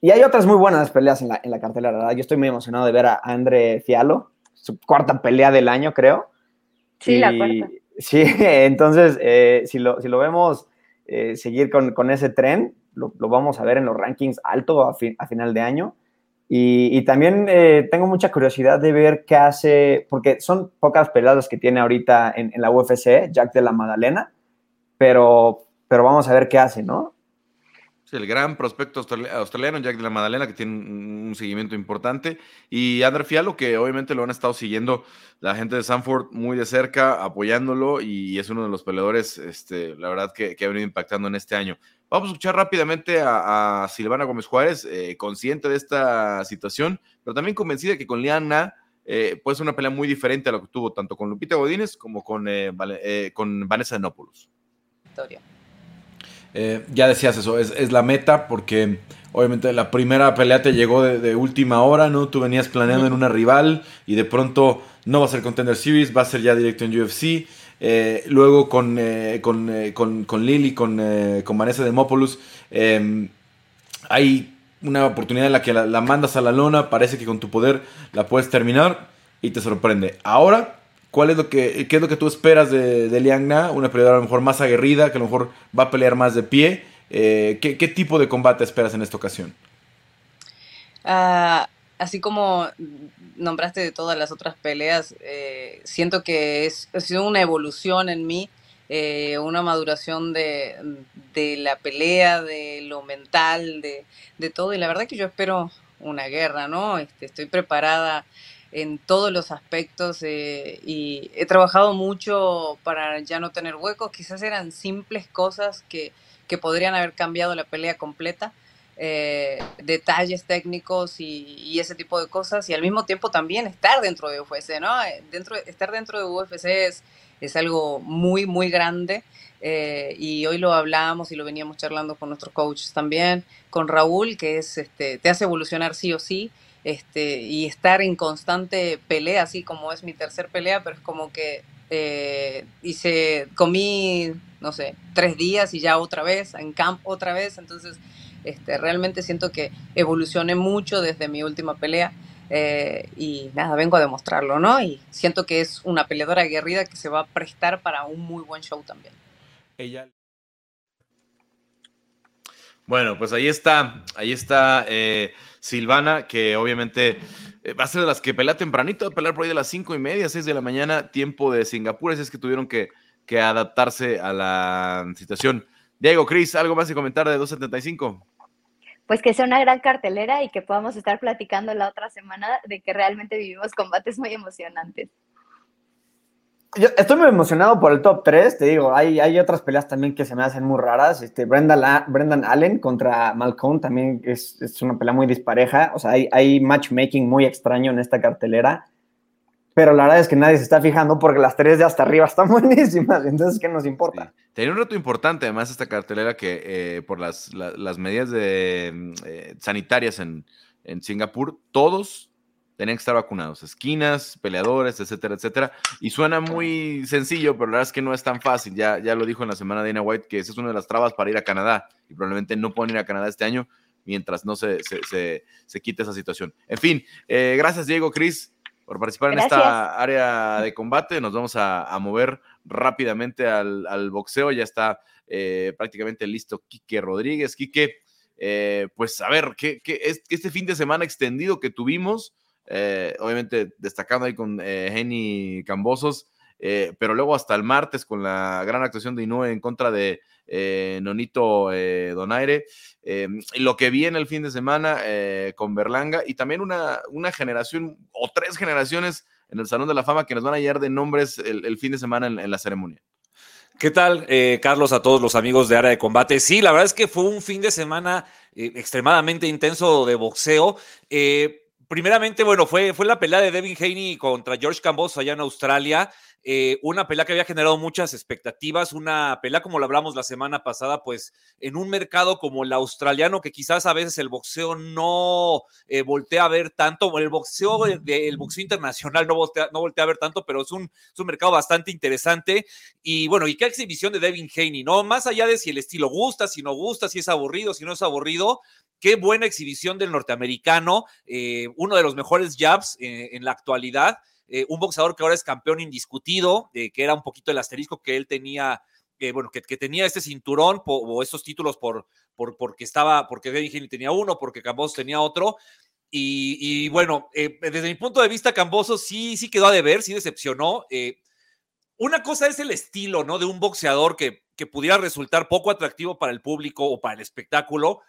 y hay otras muy buenas peleas en la, en la cartelera, ¿verdad? Yo estoy muy emocionado de ver a Andre Fialo, su cuarta pelea del año, creo. Sí, la cuarta. Sí, entonces, eh, si, lo, si lo vemos seguir con, ese tren, lo, vamos a ver en los rankings alto a, a final de año. Y, también eh, tengo mucha curiosidad de ver qué hace, porque son pocas peleas que tiene ahorita en, la UFC, Jack de la Madalena, pero, pero vamos a ver qué hace, ¿no? El gran prospecto australiano, Jack de la Madalena, que tiene un seguimiento importante, y André Fialo, que obviamente lo han estado siguiendo la gente de Sanford muy de cerca, apoyándolo, y es uno de los peleadores, este, la verdad, que, que ha venido impactando en este año. Vamos a escuchar rápidamente a, Silvana Gómez Juárez, eh, consciente de esta situación, pero también convencida que con Liana eh, puede ser una pelea muy diferente a lo que tuvo tanto con Lupita Godínez como con, eh, con Vanessa Denopoulos. ya decías eso, es, la meta porque obviamente la primera pelea te llegó de, última hora, ¿no? Tú venías planeando en una rival y de pronto no va a ser Contender Series, va a ser ya directo en UFC. Eh, luego con, eh, con, eh, con, con, Lily, con, con Vanessa Demopoulos, em, hay una oportunidad en la que la, mandas a la lona, parece que con tu poder la puedes terminar y te sorprende. Ahora, ¿cuál es lo que, ¿qué es lo que tú esperas de, de Liang Na? Una peleadora a lo mejor más aguerrida, que a lo mejor va a pelear más de pie. ¿qué, ¿qué, tipo de combate esperas en esta ocasión? Uh, así como nombraste de todas las otras peleas, eh, siento que es, ha sido una evolución en mí, eh, una maduración de, la pelea, de lo mental, de, todo. Y la verdad que yo espero una guerra, ¿no? Este, estoy preparada en todos los aspectos eh, y he trabajado mucho para ya no tener huecos. Quizás eran simples cosas que, que podrían haber cambiado la pelea completa eh, detalles técnicos y, ese tipo de cosas y al mismo tiempo también estar dentro de UFC, ¿no? Eh, dentro, estar dentro de UFC es, es algo muy, muy grande eh, y hoy lo hablábamos y lo veníamos charlando con nuestros coaches también, con Raúl, que es, este, te hace evolucionar sí o sí. Este, y estar en constante pelea, así como es mi tercer pelea, pero es como que hice, comí, no sé, tres días y ya otra vez, en camp otra vez, entonces este, realmente siento que evolucioné mucho desde mi última pelea eh, y nada, vengo a demostrarlo, ¿no? Y siento que es una peleadora aguerrida que se va a prestar para un muy buen show también. Ella. Bueno, pues ahí está, ahí está eh, Silvana, que obviamente eh, va a ser de las que pelea tempranito, va a pelear por ahí de las cinco y media, seis de la mañana, tiempo de Singapur, así es que tuvieron que, que adaptarse a la situación. Diego, Cris, ¿algo más que comentar de 275? pues que sea una gran cartelera y que podamos estar platicando la otra semana de que realmente vivimos combates muy emocionantes. Yo estoy muy emocionado por el top 3, te digo, hay, hay otras peleas también que se me hacen muy raras. Este, Brendan, Brendan Allen contra Malcolm también es, es, una pelea muy dispareja. O sea, hay, hay matchmaking muy extraño en esta cartelera. pero la verdad es que nadie se está fijando porque las tres de hasta arriba están buenísimas, entonces, ¿qué nos importa? Tenía un reto importante, además, esta cartelera que eh, por las, las, medidas de, mm, eh, sanitarias en, en Singapur, todos tenían que estar vacunados, esquinas, peleadores, etcétera, etcétera. Y suena muy sencillo, pero la verdad es que no es tan fácil. Ya, ya lo dijo en la semana Dana White que esa es una de las trabas para ir a Canadá y probablemente no pueden ir a Canadá este año mientras no se, se, se, quite esa situación. En fin, eh, gracias Diego, Cris, por participar en esta área de combate. Nos vamos a, a mover rápidamente al, al, boxeo. Ya está eh, prácticamente listo Quique Rodríguez. Quique, eh, pues a ver, ¿qué, qué, este fin de semana extendido que tuvimos? Eh, obviamente destacando ahí con eh, Cambosos, eh, pero luego hasta el martes con la gran actuación de Inoue en contra de Nonito Donaire, lo que vi en el fin de semana con Berlanga y también una, una generación o tres generaciones en el Salón de la Fama que nos van a llegar de nombres el, fin de semana en, la ceremonia. ¿Qué tal, Carlos, a todos los amigos de Área de Combate? Sí, la verdad es que fue un fin de semana extremadamente intenso de boxeo. Eh, primeramente, bueno, fue, fue la pelea de Devin Haney contra George Cambos allá en Australia. Eh, una pelea que había generado muchas expectativas, una pelea como lo hablamos la semana pasada, pues en un mercado como el australiano, que quizás a veces el boxeo no eh, voltea a ver tanto, el boxeo, el, boxeo internacional no voltea, no voltea a ver tanto, pero es un, es un mercado bastante interesante. Y bueno, y qué exhibición de Devin Haney, ¿no? Más allá de si el estilo gusta, si no gusta, si es aburrido, si no es aburrido, qué buena exhibición del norteamericano, eh, uno de los mejores jabs en la actualidad. Eh, un boxeador que ahora es campeón indiscutido, que era un poquito el asterisco que él tenía, bueno, que, tenía este cinturón o esos títulos por, por, porque estaba, porque Devin tenía uno, porque Cambosos tenía otro. Y, bueno, eh, desde mi punto de vista, Cambosos sí, sí quedó a deber, sí decepcionó. Eh, una cosa es el estilo, ¿no? De un boxeador que, que pudiera resultar poco atractivo para el público o para el espectáculo,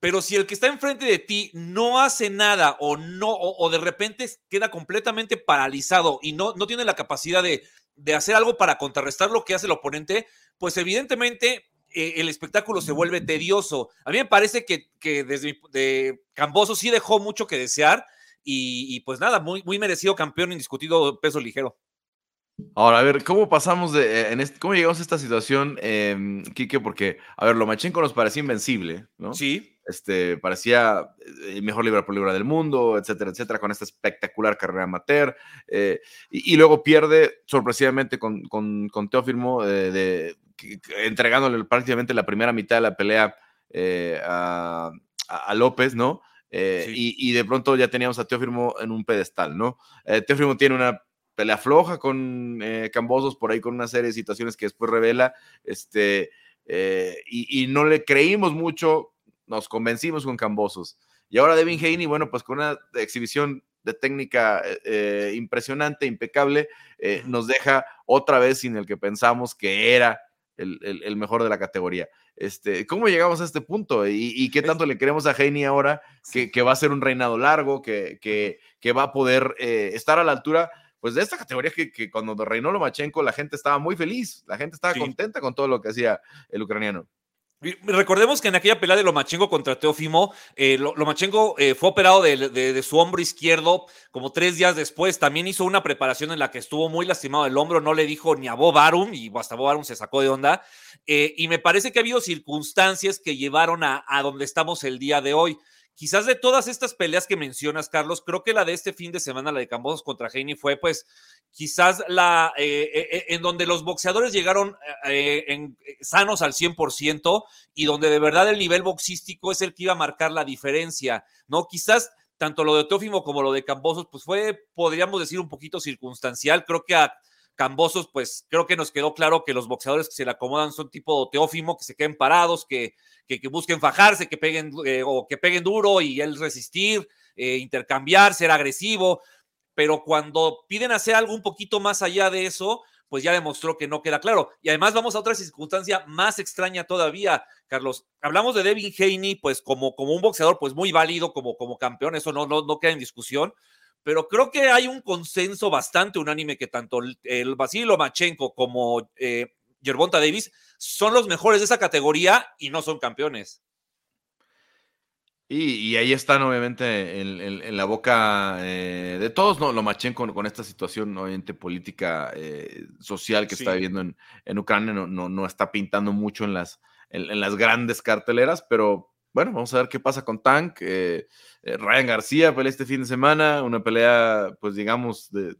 pero si el que está enfrente de ti no hace nada o no, o, de repente queda completamente paralizado y no, no tiene la capacidad de, hacer algo para contrarrestar lo que hace el oponente, pues evidentemente eh, el espectáculo se vuelve tedioso. A mí me parece que, desde de Camboso sí dejó mucho que desear y, pues nada, muy, muy merecido campeón indiscutido peso ligero. Ahora, a ver, ¿cómo pasamos de, eh, en este, cómo llegamos a esta situación, eh, Quique? Porque, a ver, Lomachenko nos parecía invencible, ¿no? Sí. Este, parecía eh, el mejor libra por libra del mundo, etcétera, etcétera, con esta espectacular carrera amateur. Eh, y, luego pierde sorpresivamente con, con, con Teófimo, de, entregándole prácticamente la primera mitad de la pelea a, a, López, ¿no? y, y, de pronto ya teníamos a Teófimo en un pedestal, ¿no? Teófimo tiene una pelea floja con eh, Cambosos por ahí con una serie de situaciones que después revela, este, eh, y, no le creímos mucho, nos convencimos con Cambosos. Y ahora Devin Haney, bueno, pues con una exhibición de técnica eh, impresionante, impecable, nos deja otra vez sin el que pensamos que era el, mejor de la categoría. Este, ¿Cómo llegamos a este punto? ¿Y, qué tanto le queremos a Haney ahora que, que, va a ser un reinado largo, que, que, que va a poder estar a la altura? pues de esta categoría que, cuando reinó Lomachenko la gente estaba muy feliz, la gente estaba contenta con todo lo que hacía el ucraniano. Recordemos que en aquella pelea de Lomachenko contra Teofimo, eh, Lomachenko eh, fue operado de, su hombro izquierdo como tres días después. También hizo una preparación en la que estuvo muy lastimado el hombro, no le dijo ni a Bob Arum y hasta Bob Arum se sacó de onda. Eh, y me parece que ha habido circunstancias que llevaron a, a donde estamos el día de hoy. Quizás de todas estas peleas que mencionas, Carlos, creo que la de este fin de semana, la de Cambosos contra Heini, fue pues quizás la eh, eh, eh, en donde los boxeadores llegaron en, sanos al 100% y donde de verdad el nivel boxístico es el que iba a marcar la diferencia, ¿no? Quizás tanto lo de Teófimo como lo de Cambosos, pues fue, podríamos decir, un poquito circunstancial. Creo que a Cambosos, pues creo que nos quedó claro que los boxeadores que se le acomodan son tipo Teófimo, que se queden parados, que, que, busquen fajarse, que peguen eh, o que peguen duro y él resistir, eh, intercambiar, ser agresivo. Pero cuando piden hacer algo un poquito más allá de eso, pues ya demostró que no queda claro. Y además vamos a otra circunstancia más extraña todavía, Carlos. Hablamos de Devin Haney, pues como, como un boxeador, pues muy válido como, como campeón, eso no, no, no queda en discusión pero creo que hay un consenso bastante unánime que tanto el Vasily Lomachenko como eh, Yerbonta Davis son los mejores de esa categoría y no son campeones. Y, ahí están, obviamente, en, la boca eh, de todos, ¿no? Lo machen con, con esta situación, obviamente, política, eh, social que está viviendo en, Ucrania. No, no, no, está pintando mucho en las, en, las grandes carteleras, pero bueno, vamos a ver qué pasa con Tank. Eh, Ryan García pelea este fin de semana, una pelea, pues digamos, de,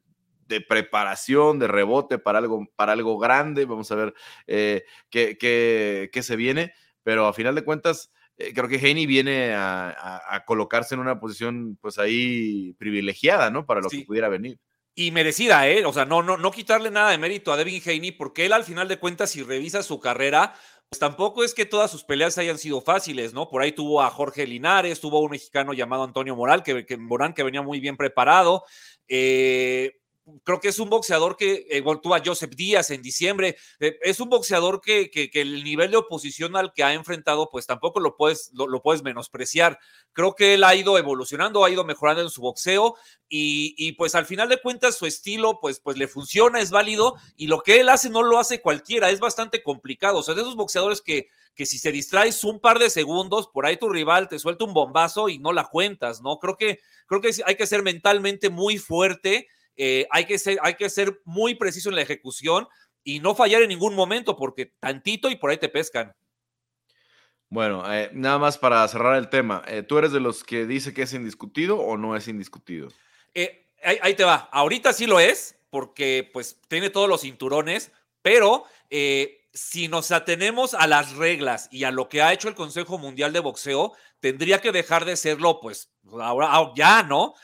de preparación, de rebote para algo, para algo grande. Vamos a ver qué, qué, qué se viene, pero a final de cuentas eh, creo que Haney viene a, colocarse en una posición, pues ahí privilegiada, ¿no? Para lo que pudiera venir. Y merecida, ¿eh? O sea, no, no, no quitarle nada de mérito a Devin Haney, porque él al final de cuentas, si revisa su carrera, pues tampoco es que todas sus peleas hayan sido fáciles, ¿no? Por ahí tuvo a Jorge Linares, tuvo a un mexicano llamado Antonio Moral, que, que Morán, que venía muy bien preparado. Eh, creo que es un boxeador que, eh, tuvo a Joseph Díaz en diciembre, eh, es un boxeador que, que, el nivel de oposición al que ha enfrentado, pues tampoco lo puedes, lo, puedes menospreciar. Creo que él ha ido evolucionando, ha ido mejorando en su boxeo y, y, pues al final de cuentas su estilo, pues, pues le funciona, es válido y lo que él hace no lo hace cualquiera, es bastante complicado. O sea, de esos boxeadores que, que si se distraes un par de segundos, por ahí tu rival te suelta un bombazo y no la cuentas, ¿no? Creo que, creo que hay que ser mentalmente muy fuerte eh, hay, que ser, hay que ser muy preciso en la ejecución y no fallar en ningún momento porque tantito y por ahí te pescan. Bueno, eh, nada más para cerrar el tema, eh, ¿tú eres de los que dice que es indiscutido o no es indiscutido? Ahí, te va, ahorita sí lo es porque pues tiene todos los cinturones, pero si nos atenemos a las reglas y a lo que ha hecho el Consejo Mundial de Boxeo, tendría que dejar de serlo, pues ahora ya, ¿no?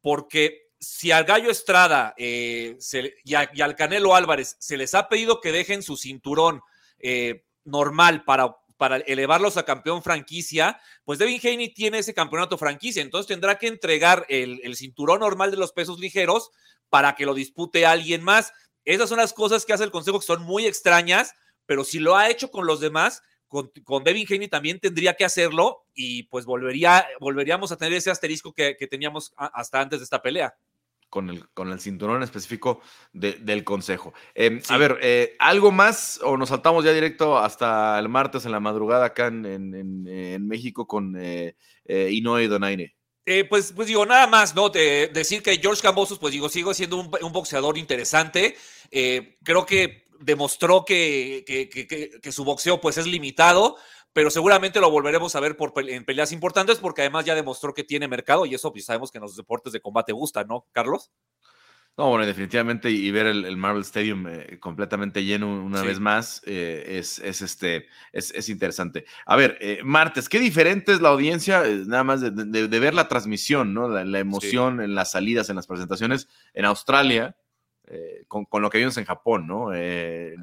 Porque si al Gallo Estrada eh, y, al Canelo Álvarez se les ha pedido que dejen su cinturón eh, normal para, para elevarlos a campeón franquicia, pues Devin Haney tiene ese campeonato franquicia, entonces tendrá que entregar el, cinturón normal de los pesos ligeros para que lo dispute alguien más. Esas son las cosas que hace el Consejo que son muy extrañas, pero si lo ha hecho con los demás, con, Devin Haney también tendría que hacerlo y pues volvería, volveríamos a tener ese asterisco que teníamos hasta antes de esta pelea con el, con el cinturón específico del consejo. Em, a ver, eh, ¿algo más o nos saltamos ya directo hasta el martes en la madrugada acá en, México con eh, eh, Inoue Donaire? Eh, pues, pues digo, nada más, ¿no? De, decir que George Cambosos, pues digo, sigo siendo un, boxeador interesante. creo que demostró que, que, su boxeo pues es limitado, pero seguramente lo volveremos a ver por, en peleas importantes porque además ya demostró que tiene mercado y eso pues sabemos que en los deportes de combate gusta, ¿no, Carlos? No, bueno, definitivamente y ver el, Marvel Stadium eh, completamente lleno una vez más eh, es, es, este, es, interesante. A ver, eh, martes, qué diferente es la audiencia, nada más de, ver la transmisión, ¿no? La, emoción en las salidas, en las presentaciones en Australia, eh, con, lo que vimos en Japón, ¿no? Eh,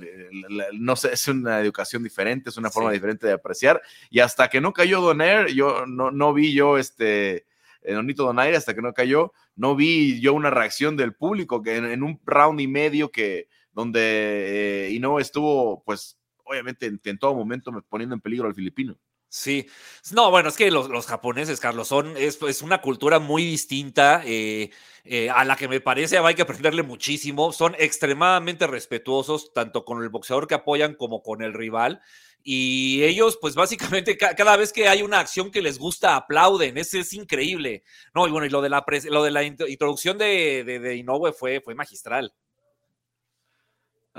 no sé, es una educación diferente, es una forma diferente de apreciar. Y hasta que no cayó Donaire, yo no, no vi yo este. Donito Donaire, hasta que no cayó, no vi yo una reacción del público que en, un round y medio que donde eh, y no estuvo, pues, obviamente en, todo momento poniendo en peligro al filipino. Sí, no, bueno, es que los, japoneses, Carlos, son, es, es, una cultura muy distinta eh, eh, a la que me parece hay que aprenderle muchísimo. Son extremadamente respetuosos, tanto con el boxeador que apoyan como con el rival. Y ellos, pues básicamente, cada vez que hay una acción que les gusta, aplauden. Es, es increíble. No, y bueno, y lo de la, lo de la introducción de, de, de Inoue fue, fue magistral.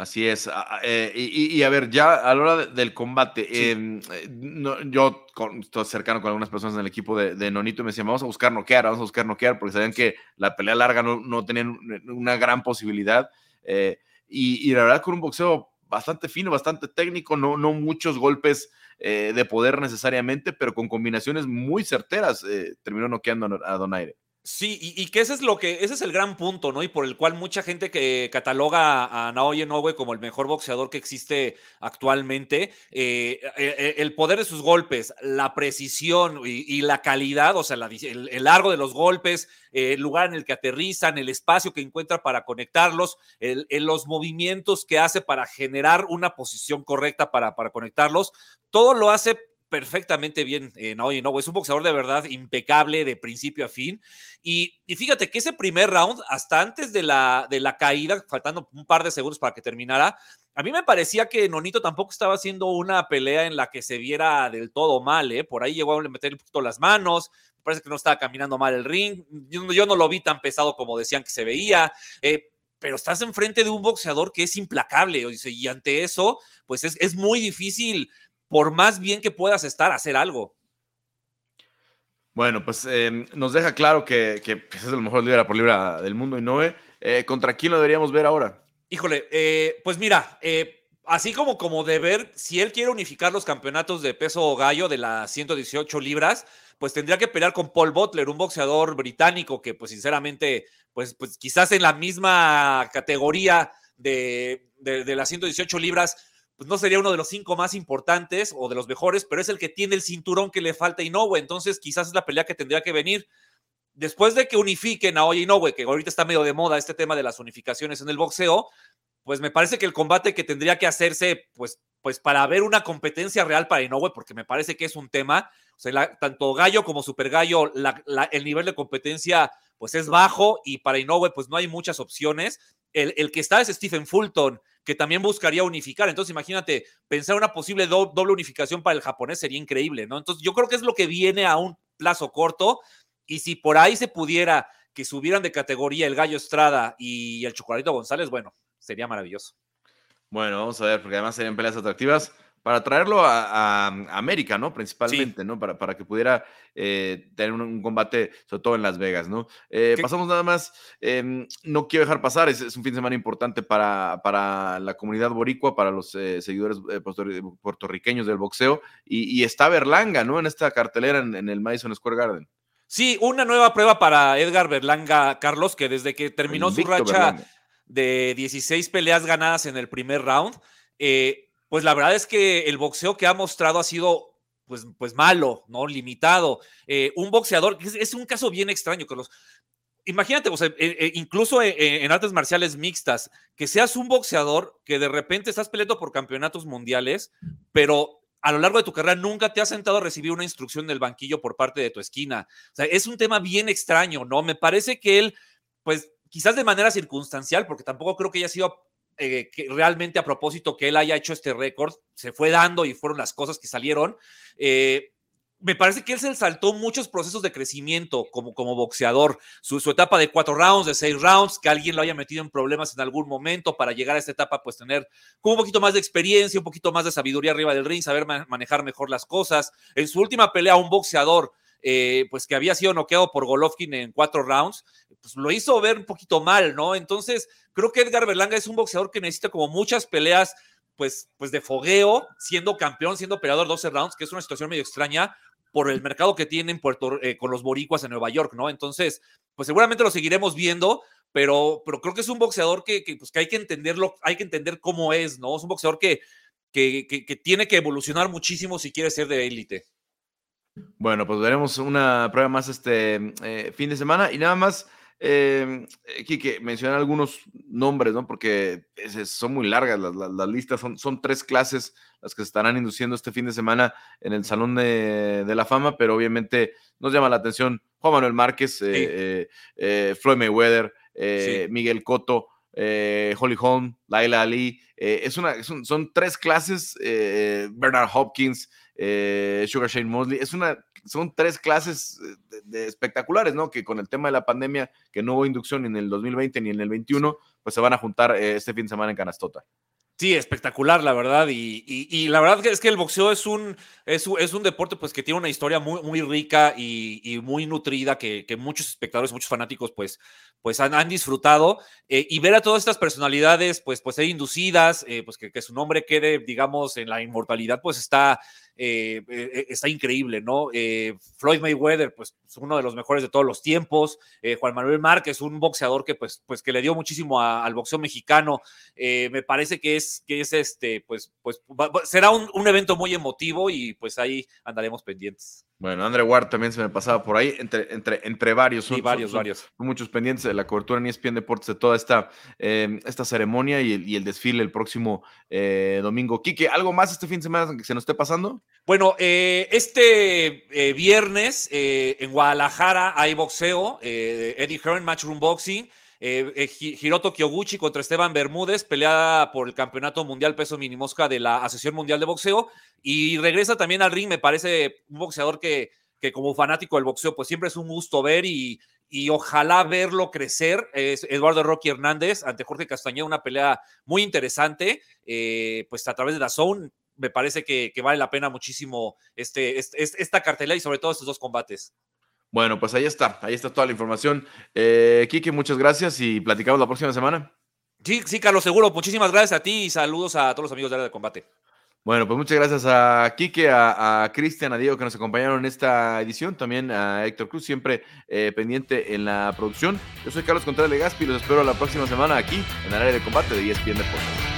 Así es. Eh, y, a ver, ya a la hora del combate, em, eh, yo estoy cercano con algunas personas en el equipo de, Nonito y me decían, vamos a buscar noquear, vamos a buscar noquear, porque sabían que la pelea larga no, no tenían una gran posibilidad. Eh, y, la verdad, con un boxeo bastante fino, bastante técnico, no, no muchos golpes de poder necesariamente, pero con combinaciones muy certeras, terminó noqueando a Donaire. Sí, y, que ese es lo que, ese es el gran punto, ¿no? Y por el cual mucha gente que cataloga a Naoya Inoue como el mejor boxeador que existe actualmente, eh, eh, eh, el poder de sus golpes, la precisión y, la calidad, o sea, el, largo de los golpes, el lugar en el que aterrizan, el espacio que encuentra para conectarlos, el, los movimientos que hace para generar una posición correcta para, para conectarlos, todo lo hace perfectamente bien eh, no, es un boxeador de verdad impecable de principio a fin. Y, fíjate que ese primer round, hasta antes de la, de la caída, faltando un par de segundos para que terminara, a mí me parecía que Nonito tampoco estaba haciendo una pelea en la que se viera del todo mal, ¿eh? Por ahí llegó a meter un poquito las manos, parece que no estaba caminando mal el ring, yo, no lo vi tan pesado como decían que se veía, eh, pero estás enfrente de un boxeador que es implacable, y ante eso, pues es, muy difícil, por más bien que puedas estar, hacer algo. Bueno, pues em, nos deja claro que, pues, es el mejor libra por libra del mundo y Noé. Eh, ¿Contra quién lo deberíamos ver ahora? Híjole, eh, pues mira, eh, así como, como de ver, si él quiere unificar los campeonatos de peso gallo de las 118 libras, pues tendría que pelear con Paul Butler, un boxeador británico que, pues sinceramente, pues, pues quizás en la misma categoría de, de, las 118 libras, pues no sería uno de los cinco más importantes o de los mejores, pero es el que tiene el cinturón que le falta a Inoue, entonces quizás es la pelea que tendría que venir. Después de que unifiquen a Oye Inoue, que ahorita está medio de moda este tema de las unificaciones en el boxeo, pues me parece que el combate que tendría que hacerse, pues, pues para ver una competencia real para Inoue, porque me parece que es un tema, o sea, tanto Gallo como Super Gallo, el nivel de competencia, pues es bajo y para Inoue, pues no hay muchas opciones. El, el, que está es Stephen Fulton, que también buscaría unificar. Entonces, imagínate, pensar una posible doble unificación para el japonés sería increíble, ¿no? Entonces, yo creo que es lo que viene a un plazo corto y si por ahí se pudiera que subieran de categoría el Gallo Estrada y el Chocolatito González, bueno, sería maravilloso. Bueno, vamos a ver, porque además serían peleas atractivas para traerlo a, América, ¿no? Principalmente, ¿no? Para, para que pudiera eh, tener un, combate, sobre todo en Las Vegas, ¿no? Eh, pasamos nada más, em, no quiero dejar pasar, es, un fin de semana importante para, para la comunidad boricua, para los eh, seguidores puertorriqueños del boxeo, y, está Berlanga, ¿no? En esta cartelera en el Madison Square Garden. Sí, una nueva prueba para Edgar Berlanga, Carlos, que desde que terminó su racha de 16 peleas ganadas en el primer round, eh, pues la verdad es que el boxeo que ha mostrado ha sido pues, pues malo, ¿no? Limitado. Eh, un boxeador, es, un caso bien extraño. Imagínate, o sea, eh, incluso en artes marciales mixtas, que seas un boxeador que de repente estás peleando por campeonatos mundiales, pero a lo largo de tu carrera nunca te has sentado a recibir una instrucción del banquillo por parte de tu esquina. O sea, es un tema bien extraño, ¿no? Me parece que él, pues quizás de manera circunstancial, porque tampoco creo que haya sido eh, realmente a propósito que él haya hecho este récord, se fue dando y fueron las cosas que salieron. Eh, me parece que él se saltó muchos procesos de crecimiento como, como boxeador. Su, etapa de cuatro rounds, de seis rounds, que alguien lo haya metido en problemas en algún momento para llegar a esta etapa, pues tener un poquito más de experiencia, un poquito más de sabiduría arriba del ring, saber manejar mejor las cosas. En su última pelea, un boxeador, eh, pues que había sido noqueado por Golovkin en cuatro rounds, pues lo hizo ver un poquito mal, ¿no? Entonces, creo que Edgar Berlanga es un boxeador que necesita como muchas peleas pues, pues de fogueo, siendo campeón, siendo peleador 12 rounds, que es una situación medio extraña, por el mercado que tienen Puerto, eh, con los boricuas en Nueva York, ¿no? Entonces, pues seguramente lo seguiremos viendo, pero, pero creo que es un boxeador que, pues, que hay que entenderlo, hay que entender cómo es, ¿no? Es un boxeador que, que, que tiene que evolucionar muchísimo si quiere ser de élite. Bueno, pues veremos una prueba más este eh, fin de semana y nada más eh, Quique, mencionar algunos nombres, ¿no? Porque son muy largas las, listas, son, son, tres clases las que se estarán induciendo este fin de semana en el Salón de, la Fama, pero obviamente nos llama la atención Juan Manuel Márquez, eh, eh, Floyd Mayweather, Miguel Cotto, Holly Holm, Laila Ali. es una, son, son, tres clases, Bernard Hopkins, Sugar Shane Mosley. Es una son tres clases eh, de, espectaculares, ¿no? Que con el tema de la pandemia, que no hubo inducción ni en el 2020 ni en el 21, pues se van a juntar eh, este fin de semana en Canastota. Sí, espectacular, la verdad. Y, la verdad es que el boxeo es un, es, un deporte pues, que tiene una historia muy, muy rica y, muy nutrida que, muchos espectadores, muchos fanáticos pues, pues han, disfrutado. Eh, y ver a todas estas personalidades pues, pues ser inducidas, pues que, que, su nombre quede, digamos, en la inmortalidad, pues está, eh, eh, está increíble, ¿no? Eh, Floyd Mayweather, pues uno de los mejores de todos los tiempos, Juan Manuel Márquez, un boxeador que pues, pues que le dio muchísimo al boxeo mexicano, me parece que es, que es este, pues, pues será un, un evento muy emotivo y pues ahí andaremos pendientes. Bueno, André Ward también se me pasaba por ahí, entre, entre, entre varios. Son, varios, varios. muchos pendientes de la cobertura en ESPN Deportes de toda esta, em, esta ceremonia y el, y el, desfile el próximo eh, domingo. Quique, ¿algo más este fin de semana que se nos esté pasando? Bueno, eh, este eh, viernes en Guadalajara hay boxeo, Eddie Hearn, Matchroom Boxing. Eh, eh, Hiroto Kyoguchi contra Esteban Bermúdez, pelea por el campeonato mundial peso minimosca de la Asociación Mundial de Boxeo. Y regresa también al ring, me parece un boxeador que, que como fanático del boxeo, pues siempre es un gusto ver y, y ojalá verlo crecer. Es Eduardo Rocky Hernández ante Jorge Castañeda, una pelea muy interesante, eh, pues a través de la Zone. Me parece que, vale la pena muchísimo este, este, esta cartelera y sobre todo estos dos combates. Bueno, pues ahí está, ahí está toda la información. Eh, Kike, muchas gracias y platicamos la próxima semana. Sí, sí, Carlos, seguro. Muchísimas gracias a ti y saludos a todos los amigos de Área de Combate. Bueno, pues muchas gracias a Kike, a, Cristian, a Diego que nos acompañaron en esta edición, también a Héctor Cruz, siempre eh, pendiente en la producción. Yo soy Carlos Contreras Legaspi y los espero la próxima semana aquí en el área de combate de ESPN Deportes.